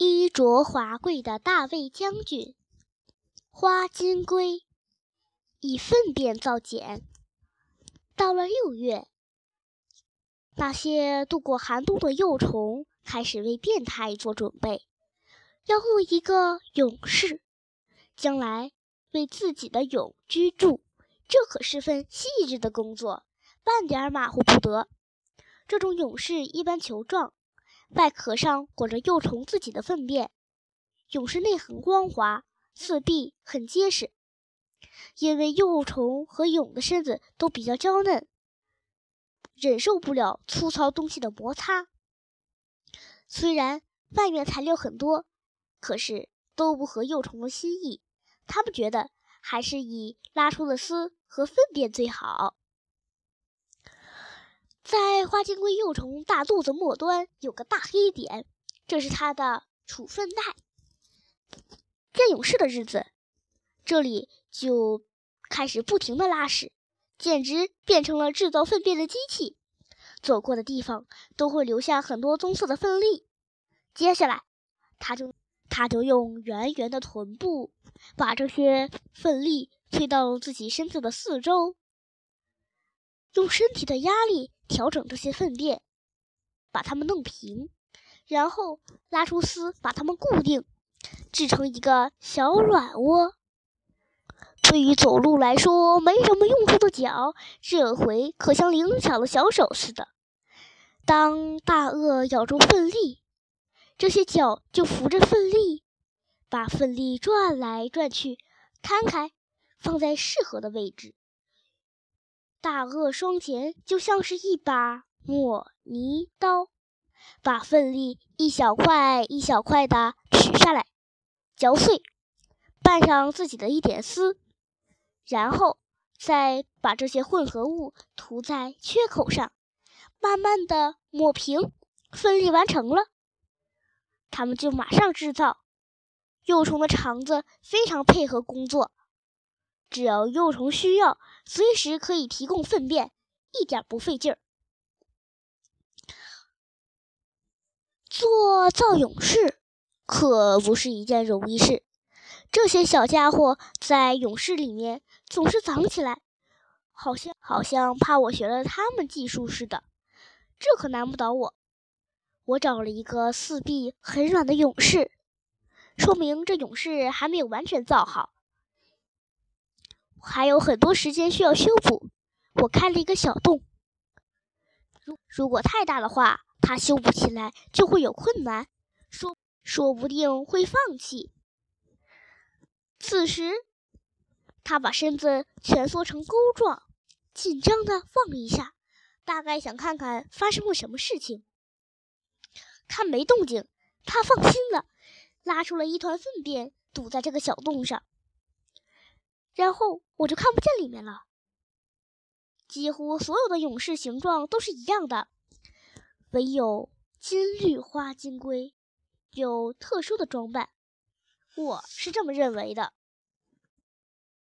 衣着华贵的大卫将军花金龟以粪便造茧。到了六月，那些度过寒冬的幼虫开始为变态做准备，要做一个勇士，将来为自己的蛹居住。这可是份细致的工作，半点马虎不得。这种勇士一般球状。外壳上裹着幼虫自己的粪便，蛹是内很光滑，四壁很结实。因为幼虫和蛹的身子都比较娇嫩，忍受不了粗糙东西的摩擦。虽然外面材料很多，可是都不合幼虫的心意。他们觉得还是以拉出的丝和粪便最好。在花金龟幼虫大肚子末端有个大黑点，这是它的储粪袋。见勇士的日子，这里就开始不停的拉屎，简直变成了制造粪便的机器。走过的地方都会留下很多棕色的粪粒。接下来，他就他就用圆圆的臀部把这些粪粒推到自己身子的四周。用身体的压力调整这些粪便，把它们弄平，然后拉出丝把它们固定，制成一个小软窝。对于走路来说没什么用处的脚，这回可像灵巧的小手似的。当大鳄咬住粪粒，这些脚就扶着粪粒，把粪粒转来转去，摊开，放在适合的位置。大鳄双钳就像是一把抹泥刀，把粪粒一小块一小块的取下来，嚼碎，拌上自己的一点丝，然后再把这些混合物涂在缺口上，慢慢的抹平，粪粒完成了，他们就马上制造。幼虫的肠子非常配合工作。只要幼虫需要，随时可以提供粪便，一点不费劲儿。做造勇士可不是一件容易事，这些小家伙在勇士里面总是藏起来，好像好像怕我学了他们技术似的。这可难不倒我，我找了一个四壁很软的勇士，说明这勇士还没有完全造好。还有很多时间需要修补，我开了一个小洞。如如果太大的话，它修补起来就会有困难，说说不定会放弃。此时，他把身子蜷缩成钩状，紧张的望了一下，大概想看看发生了什么事情。看没动静，他放心了，拉出了一团粪便，堵在这个小洞上。然后我就看不见里面了。几乎所有的勇士形状都是一样的，唯有金绿花金龟有特殊的装扮。我是这么认为的。